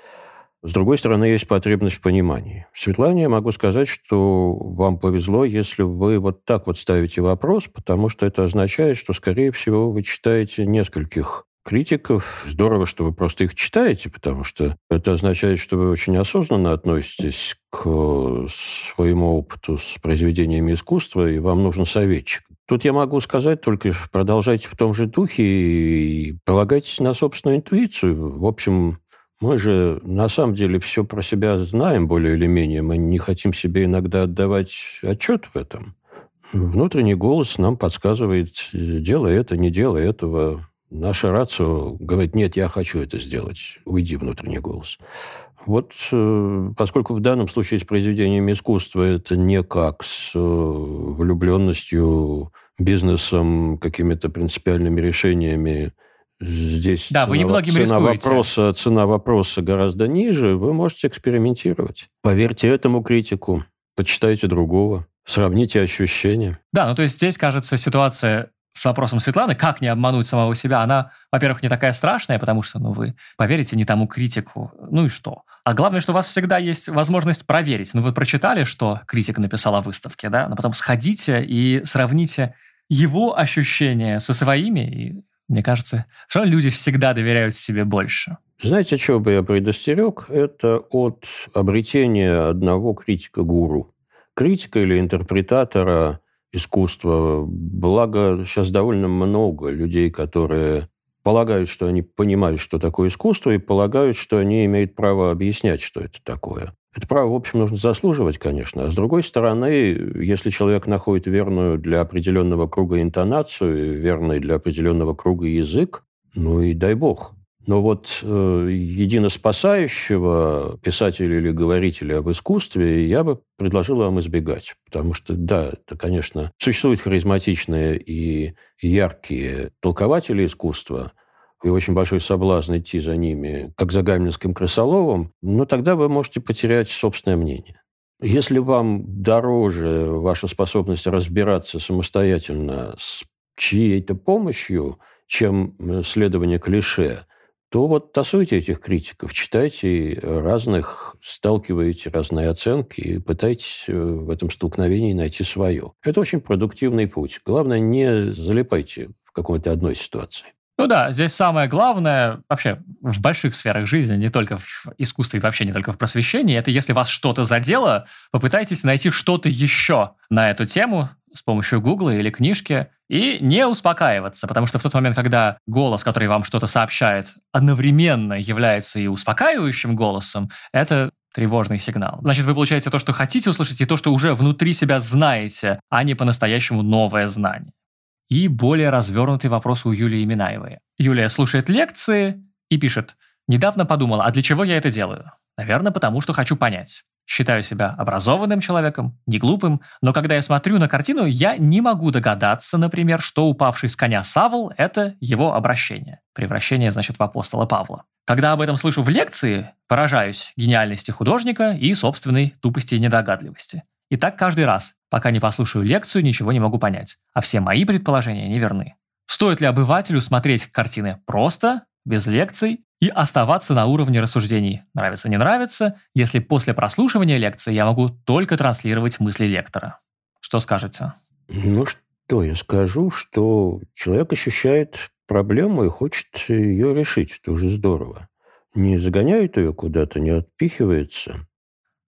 С другой стороны, есть потребность в понимании. Светлане я могу сказать, что вам повезло, если вы вот так вот ставите вопрос, потому что это означает, что, скорее всего, вы читаете нескольких критиков. Здорово, что вы просто их читаете, потому что это означает, что вы очень осознанно относитесь к своему опыту с произведениями искусства, и вам нужен советчик. Тут я могу сказать только продолжайте в том же духе и полагайтесь на собственную интуицию. В общем, мы же на самом деле все про себя знаем более или менее. Мы не хотим себе иногда отдавать отчет в этом. Внутренний голос нам подсказывает, делай это, не делай этого. Наша рацио говорит, нет, я хочу это сделать. Уйди, внутренний голос. Вот э, поскольку в данном случае с произведениями искусства это не как с э, влюбленностью, бизнесом, какими-то принципиальными решениями, здесь да, цена, вы немногим цена рискуете. вопроса, цена вопроса гораздо ниже, вы можете экспериментировать. Поверьте этому критику, почитайте другого, сравните ощущения. Да, ну то есть здесь, кажется, ситуация с вопросом Светланы, как не обмануть самого себя, она, во-первых, не такая страшная, потому что, ну, вы поверите не тому критику, ну и что? А главное, что у вас всегда есть возможность проверить. Ну, вы прочитали, что критик написал о выставке, да? Но потом сходите и сравните его ощущения со своими, и мне кажется, что люди всегда доверяют себе больше. Знаете, чего бы я предостерег? Это от обретения одного критика-гуру. Критика или интерпретатора искусства. Благо, сейчас довольно много людей, которые полагают, что они понимают, что такое искусство, и полагают, что они имеют право объяснять, что это такое. Это право, в общем, нужно заслуживать, конечно. А с другой стороны, если человек находит верную для определенного круга интонацию, верный для определенного круга язык, ну и дай бог. Но вот э, единоспасающего писателя или говорителя об искусстве я бы предложил вам избегать. Потому что, да, это, конечно, существуют харизматичные и яркие толкователи искусства, и очень большой соблазн идти за ними, как за Гамлинским крысоловом, но тогда вы можете потерять собственное мнение. Если вам дороже ваша способность разбираться самостоятельно с чьей-то помощью, чем следование клише – то вот тасуйте этих критиков, читайте разных, сталкиваете разные оценки и пытайтесь э, в этом столкновении найти свое. Это очень продуктивный путь. Главное, не залипайте в какой-то одной ситуации. Ну да, здесь самое главное вообще в больших сферах жизни, не только в искусстве и вообще не только в просвещении, это если вас что-то задело, попытайтесь найти что-то еще на эту тему с помощью Гугла или книжки и не успокаиваться, потому что в тот момент, когда голос, который вам что-то сообщает, одновременно является и успокаивающим голосом, это тревожный сигнал. Значит, вы получаете то, что хотите услышать, и то, что уже внутри себя знаете, а не по-настоящему новое знание. И более развернутый вопрос у Юлии Минаевой. Юлия слушает лекции и пишет, «Недавно подумала, а для чего я это делаю? Наверное, потому что хочу понять. Считаю себя образованным человеком, не глупым, но когда я смотрю на картину, я не могу догадаться, например, что упавший с коня Савл – это его обращение. Превращение, значит, в апостола Павла. Когда об этом слышу в лекции, поражаюсь гениальности художника и собственной тупости и недогадливости. И так каждый раз, пока не послушаю лекцию, ничего не могу понять, а все мои предположения неверны. Стоит ли обывателю смотреть картины просто, без лекций, и оставаться на уровне рассуждений «нравится, не нравится», если после прослушивания лекции я могу только транслировать мысли лектора. Что скажете? Ну что, я скажу, что человек ощущает проблему и хочет ее решить. Это уже здорово. Не загоняет ее куда-то, не отпихивается.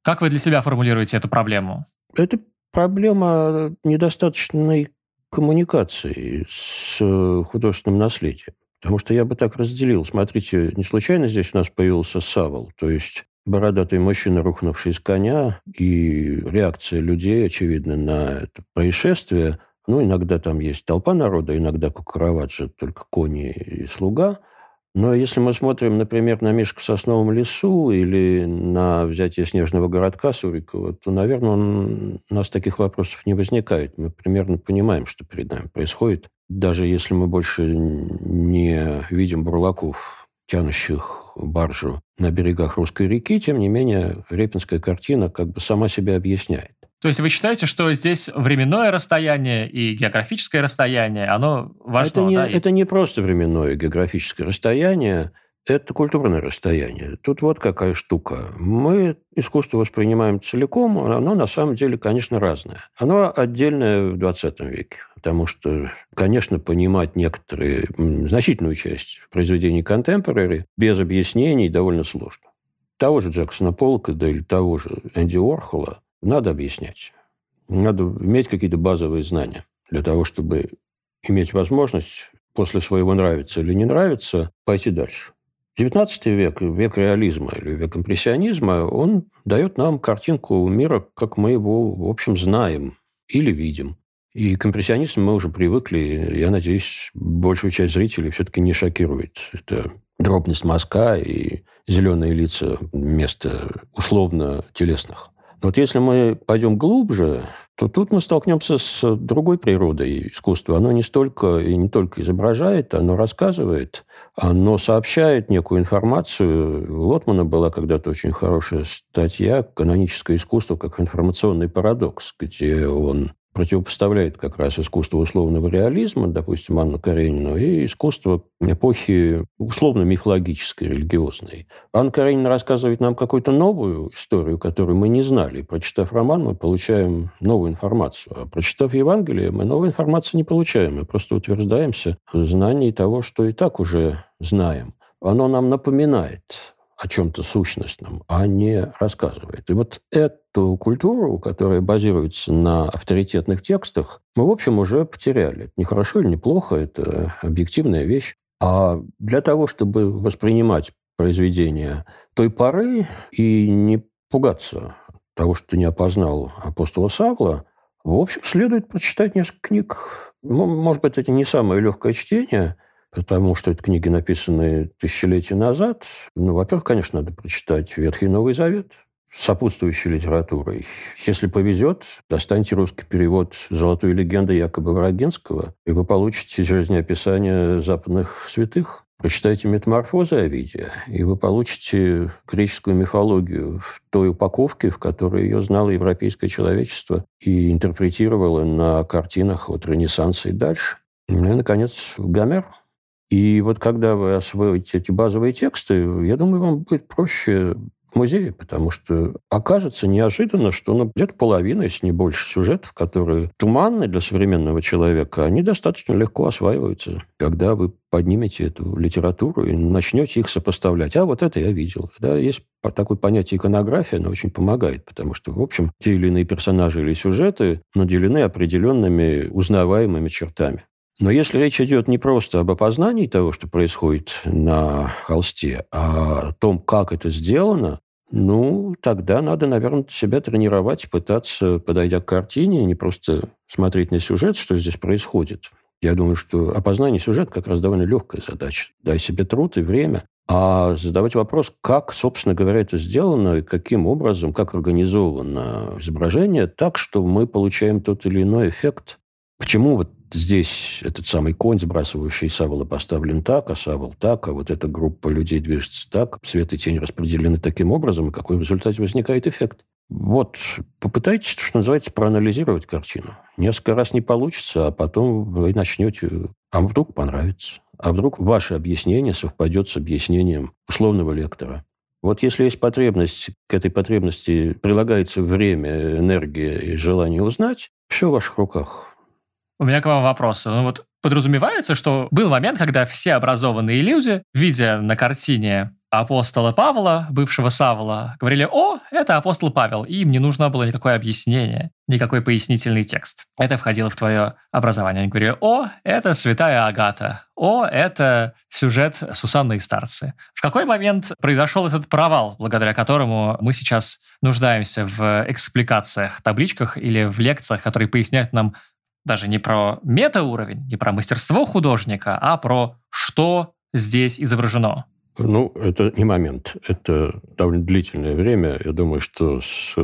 Как вы для себя формулируете эту проблему? Это проблема недостаточной коммуникации с э, художественным наследием. Потому что я бы так разделил. Смотрите, не случайно здесь у нас появился Савол, то есть бородатый мужчина, рухнувший с коня, и реакция людей, очевидно, на это происшествие. Ну, иногда там есть толпа народа, иногда Кукараваджи, только кони и слуга – но если мы смотрим, например, на Мишку в сосновом лесу или на взятие снежного городка Сурикова, то, наверное, он, у нас таких вопросов не возникает. Мы примерно понимаем, что перед нами происходит. Даже если мы больше не видим бурлаков, тянущих баржу на берегах русской реки, тем не менее, репинская картина как бы сама себя объясняет. То есть вы считаете, что здесь временное расстояние и географическое расстояние, оно важно? Это не, да? это не просто временное и географическое расстояние, это культурное расстояние. Тут вот какая штука. Мы искусство воспринимаем целиком, оно на самом деле, конечно, разное. Оно отдельное в 20 веке, потому что, конечно, понимать некоторые, значительную часть произведений контемпорари без объяснений довольно сложно. Того же Джексона Полка, да или того же Энди Орхола надо объяснять. Надо иметь какие-то базовые знания для того, чтобы иметь возможность после своего нравится или не нравится пойти дальше. XIX век, век реализма или век импрессионизма, он дает нам картинку мира, как мы его, в общем, знаем или видим. И к импрессионизму мы уже привыкли. Я надеюсь, большую часть зрителей все-таки не шокирует. Это дробность мазка и зеленые лица вместо условно телесных. Но вот если мы пойдем глубже, то тут мы столкнемся с другой природой искусства. Оно не столько и не только изображает, оно рассказывает, оно сообщает некую информацию. У Лотмана была когда-то очень хорошая статья «Каноническое искусство как информационный парадокс», где он противопоставляет как раз искусство условного реализма, допустим, Анна Каренина, и искусство эпохи условно-мифологической, религиозной. Анна Каренина рассказывает нам какую-то новую историю, которую мы не знали. Прочитав роман, мы получаем новую информацию. А прочитав Евангелие, мы новой информации не получаем. Мы просто утверждаемся в знании того, что и так уже знаем. Оно нам напоминает о чем-то сущностном, а не рассказывает. И вот эту культуру, которая базируется на авторитетных текстах, мы, в общем, уже потеряли. Это не хорошо или не плохо, это объективная вещь. А для того, чтобы воспринимать произведение той поры и не пугаться того, что ты не опознал апостола Савла, в общем, следует прочитать несколько книг. Может быть, это не самое легкое чтение, потому что это книги, написанные тысячелетия назад. Ну, во-первых, конечно, надо прочитать Ветхий и Новый Завет с сопутствующей литературой. Если повезет, достаньте русский перевод «Золотой легенды» Якоба Врагинского, и вы получите жизнеописание западных святых. Прочитайте «Метаморфозы Овидия», и вы получите греческую мифологию в той упаковке, в которой ее знало европейское человечество и интерпретировало на картинах от Ренессанса и дальше. Ну и, наконец, Гомер – и вот когда вы освоите эти базовые тексты, я думаю, вам будет проще в музее, потому что окажется неожиданно, что ну, где-то половина, если не больше, сюжетов, которые туманны для современного человека, они достаточно легко осваиваются, когда вы поднимете эту литературу и начнете их сопоставлять. А вот это я видел. Да, есть такое понятие иконография, оно очень помогает, потому что, в общем, те или иные персонажи или сюжеты наделены определенными узнаваемыми чертами. Но если речь идет не просто об опознании того, что происходит на холсте, а о том, как это сделано, ну, тогда надо, наверное, себя тренировать, пытаться, подойдя к картине, не просто смотреть на сюжет, что здесь происходит. Я думаю, что опознание сюжета как раз довольно легкая задача. Дай себе труд и время. А задавать вопрос, как, собственно говоря, это сделано, и каким образом, как организовано изображение, так, что мы получаем тот или иной эффект. Почему вот здесь этот самый конь, сбрасывающий Савола, поставлен так, а Савол так, а вот эта группа людей движется так, свет и тень распределены таким образом, и какой в результате возникает эффект. Вот, попытайтесь, что называется, проанализировать картину. Несколько раз не получится, а потом вы начнете, а вдруг понравится. А вдруг ваше объяснение совпадет с объяснением условного лектора. Вот если есть потребность, к этой потребности прилагается время, энергия и желание узнать, все в ваших руках. У меня к вам вопрос. Ну вот подразумевается, что был момент, когда все образованные люди, видя на картине апостола Павла, бывшего Савла, говорили, о, это апостол Павел, и им не нужно было никакое объяснение, никакой пояснительный текст. Это входило в твое образование. Они говорили, о, это святая Агата, о, это сюжет Сусанны и Старцы. В какой момент произошел этот провал, благодаря которому мы сейчас нуждаемся в экспликациях, табличках или в лекциях, которые поясняют нам даже не про метауровень, не про мастерство художника, а про что здесь изображено. Ну, это не момент. Это довольно длительное время. Я думаю, что с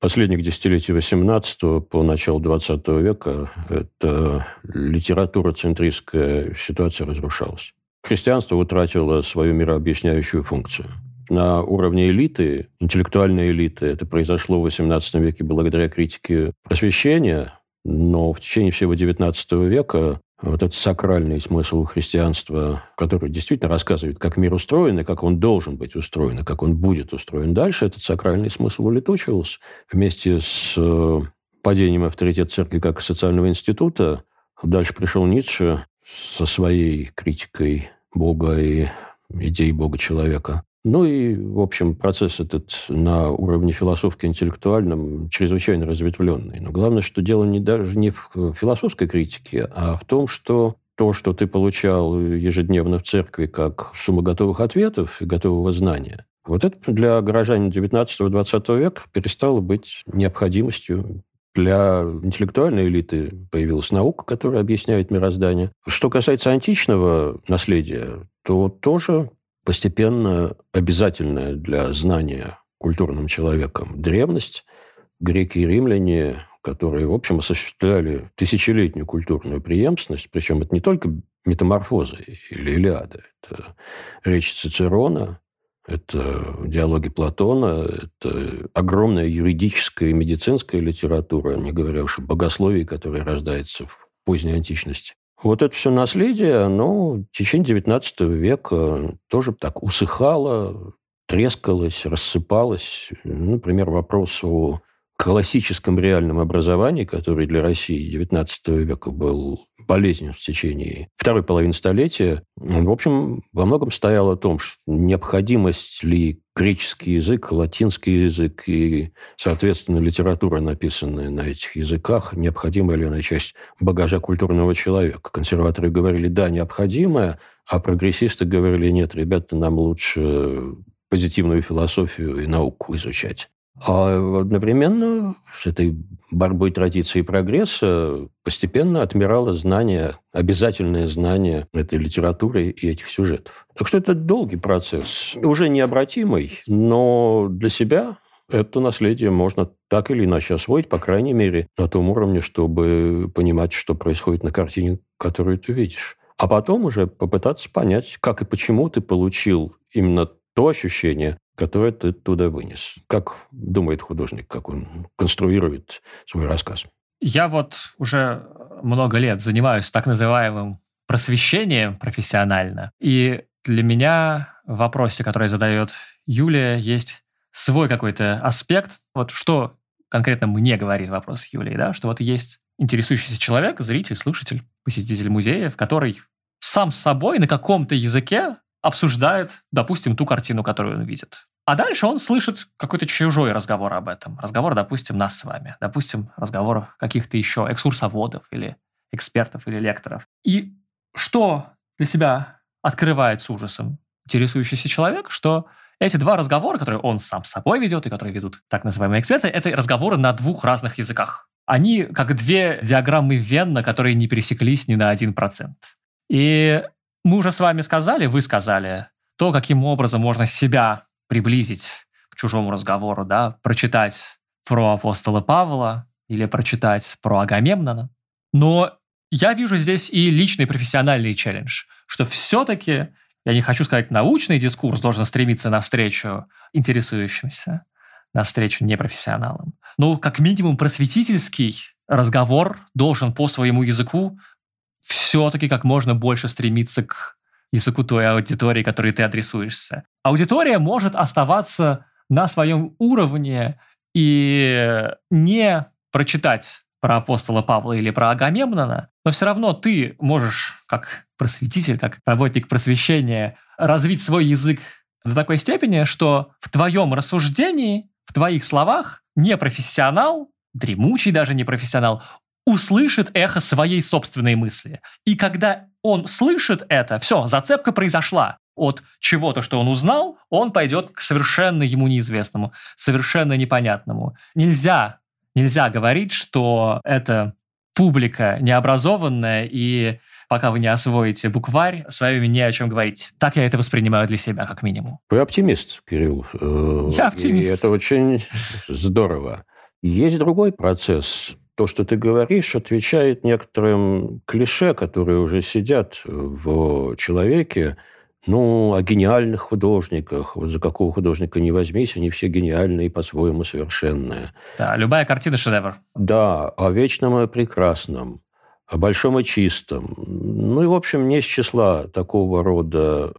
последних десятилетий XVIII по начало XX века эта литература-центристская ситуация разрушалась. Христианство утратило свою мирообъясняющую функцию. На уровне элиты, интеллектуальной элиты, это произошло в XVIII веке благодаря критике просвещения, но в течение всего XIX века вот этот сакральный смысл христианства, который действительно рассказывает, как мир устроен, и как он должен быть устроен, и как он будет устроен дальше, этот сакральный смысл улетучивался вместе с э, падением авторитета церкви как социального института. Дальше пришел Ницше со своей критикой Бога и идей Бога-человека. Ну и, в общем, процесс этот на уровне философско-интеллектуальном чрезвычайно разветвленный. Но главное, что дело не даже не в философской критике, а в том, что то, что ты получал ежедневно в церкви как сумма готовых ответов и готового знания, вот это для горожанина 19-20 века перестало быть необходимостью. Для интеллектуальной элиты появилась наука, которая объясняет мироздание. Что касается античного наследия, то тоже постепенно обязательная для знания культурным человеком древность. Греки и римляне, которые, в общем, осуществляли тысячелетнюю культурную преемственность, причем это не только метаморфозы или Илиада, это речь Цицерона, это диалоги Платона, это огромная юридическая и медицинская литература, не говоря уж о богословии, которое рождается в поздней античности. Вот это все наследие, оно в течение XIX века тоже так усыхало, трескалось, рассыпалось. Например, вопрос о классическом реальном образовании, который для России XIX века был болезнью в течение второй половины столетия, в общем, во многом стоял о том, что необходимость ли греческий язык, латинский язык и, соответственно, литература, написанная на этих языках, необходимая ли она часть багажа культурного человека. Консерваторы говорили, да, необходимая, а прогрессисты говорили, нет, ребята, нам лучше позитивную философию и науку изучать. А одновременно с этой борьбой традиции и прогресса постепенно отмирало знание, обязательное знание этой литературы и этих сюжетов. Так что это долгий процесс, уже необратимый, но для себя это наследие можно так или иначе освоить, по крайней мере, на том уровне, чтобы понимать, что происходит на картине, которую ты видишь. А потом уже попытаться понять, как и почему ты получил именно то ощущение, которое ты туда вынес. Как думает художник, как он конструирует свой рассказ? Я вот уже много лет занимаюсь так называемым просвещением профессионально. И для меня в вопросе, который задает Юлия, есть свой какой-то аспект. Вот что конкретно мне говорит вопрос Юлии, да, что вот есть интересующийся человек, зритель, слушатель, посетитель музея, в который сам с собой на каком-то языке обсуждает, допустим, ту картину, которую он видит. А дальше он слышит какой-то чужой разговор об этом. Разговор, допустим, нас с вами. Допустим, разговор каких-то еще экскурсоводов или экспертов или лекторов. И что для себя открывает с ужасом интересующийся человек, что эти два разговора, которые он сам с собой ведет и которые ведут так называемые эксперты, это разговоры на двух разных языках. Они как две диаграммы Венна, которые не пересеклись ни на один процент. И мы уже с вами сказали, вы сказали, то, каким образом можно себя приблизить к чужому разговору, да, прочитать про апостола Павла или прочитать про Агамемнона. Но я вижу здесь и личный профессиональный челлендж, что все-таки, я не хочу сказать научный дискурс должен стремиться навстречу интересующимся, навстречу непрофессионалам. Но как минимум просветительский разговор должен по своему языку все-таки как можно больше стремиться к языку той аудитории, которой ты адресуешься. Аудитория может оставаться на своем уровне и не прочитать про апостола Павла или про Агамемнона, но все равно ты можешь, как просветитель, как работник просвещения, развить свой язык до такой степени, что в твоем рассуждении, в твоих словах непрофессионал, дремучий даже непрофессионал, услышит эхо своей собственной мысли. И когда он слышит это, все, зацепка произошла. От чего-то, что он узнал, он пойдет к совершенно ему неизвестному, совершенно непонятному. Нельзя, нельзя говорить, что это публика необразованная, и пока вы не освоите букварь, с вами не о чем говорить. Так я это воспринимаю для себя, как минимум. Вы оптимист, Кирилл. Э, я оптимист. И это очень здорово. Есть другой процесс то, что ты говоришь, отвечает некоторым клише, которые уже сидят в человеке, ну, о гениальных художниках. Вот за какого художника не возьмись, они все гениальные и по-своему совершенные. Да, любая картина – шедевр. Да, о вечном и прекрасном. о большом и чистом. Ну и, в общем, не с числа такого рода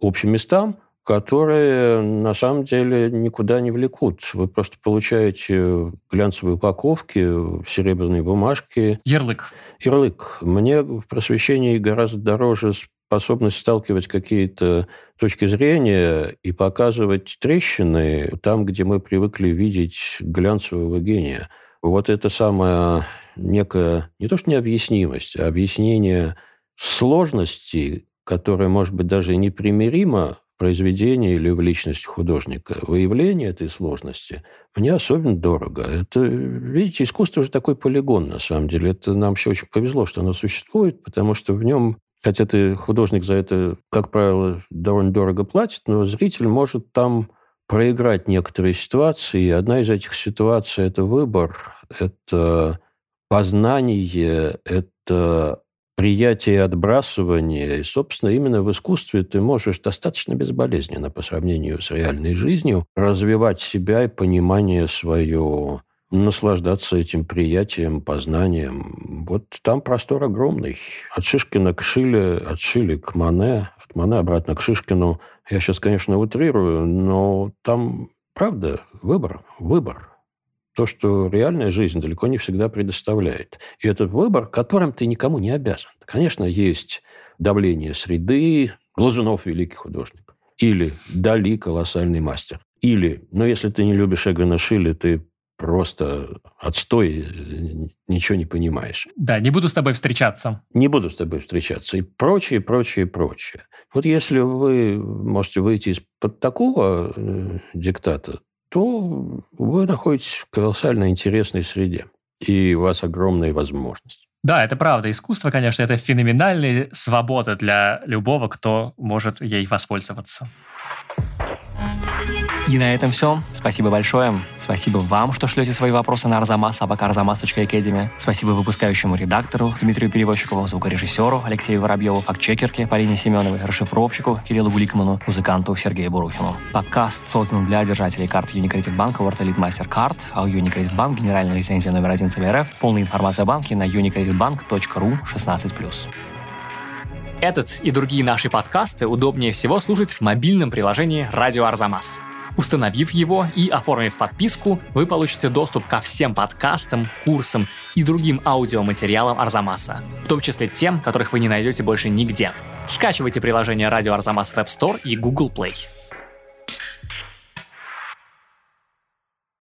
общим местам, которые на самом деле никуда не влекут. Вы просто получаете глянцевые упаковки, серебряные бумажки. Ярлык. Ярлык. Мне в просвещении гораздо дороже способность сталкивать какие-то точки зрения и показывать трещины там, где мы привыкли видеть глянцевого гения. Вот это самая некая, не то что необъяснимость, а объяснение сложности, которая, может быть, даже непримирима произведении или в личности художника. Выявление этой сложности мне особенно дорого. Это, видите, искусство же такой полигон, на самом деле. Это нам еще очень повезло, что оно существует, потому что в нем Хотя ты художник за это, как правило, довольно дорого платит, но зритель может там проиграть некоторые ситуации. И одна из этих ситуаций – это выбор, это познание, это приятие и отбрасывание. И, собственно, именно в искусстве ты можешь достаточно безболезненно по сравнению с реальной жизнью развивать себя и понимание свое наслаждаться этим приятием, познанием. Вот там простор огромный. От Шишкина к Шиле, от Шиле к Мане, от Мане обратно к Шишкину. Я сейчас, конечно, утрирую, но там, правда, выбор, выбор. То, что реальная жизнь далеко не всегда предоставляет. И этот выбор, которым ты никому не обязан. Конечно, есть давление среды, Глазунов – великий художник. Или Дали – колоссальный мастер. Или, но если ты не любишь Эгона Шилли, ты просто отстой, ничего не понимаешь. Да, не буду с тобой встречаться. Не буду с тобой встречаться. И прочее, прочее, прочее. Вот если вы можете выйти из-под такого э, диктата, то вы находитесь в колоссально интересной среде. И у вас огромные возможности. Да, это правда. Искусство, конечно, это феноменальная свобода для любого, кто может ей воспользоваться. И на этом все. Спасибо большое. Спасибо вам, что шлете свои вопросы на Арзамас, абакарзамас.академи. Спасибо выпускающему редактору Дмитрию Перевозчикову, звукорежиссеру Алексею Воробьеву, фактчекерке Полине Семеновой, расшифровщику Кириллу Гуликману, музыканту Сергею Бурухину. Подкаст создан для держателей карт Unicredit Bank World MasterCard, а у Unicredit Bank генеральная лицензия номер один ЦБРФ. Полная информация о банке на unicreditbank.ru 16+. Этот и другие наши подкасты удобнее всего слушать в мобильном приложении «Радио Арзамас». Установив его и оформив подписку, вы получите доступ ко всем подкастам, курсам и другим аудиоматериалам Арзамаса, в том числе тем, которых вы не найдете больше нигде. Скачивайте приложение Радио Арзамас в App Store и Google Play.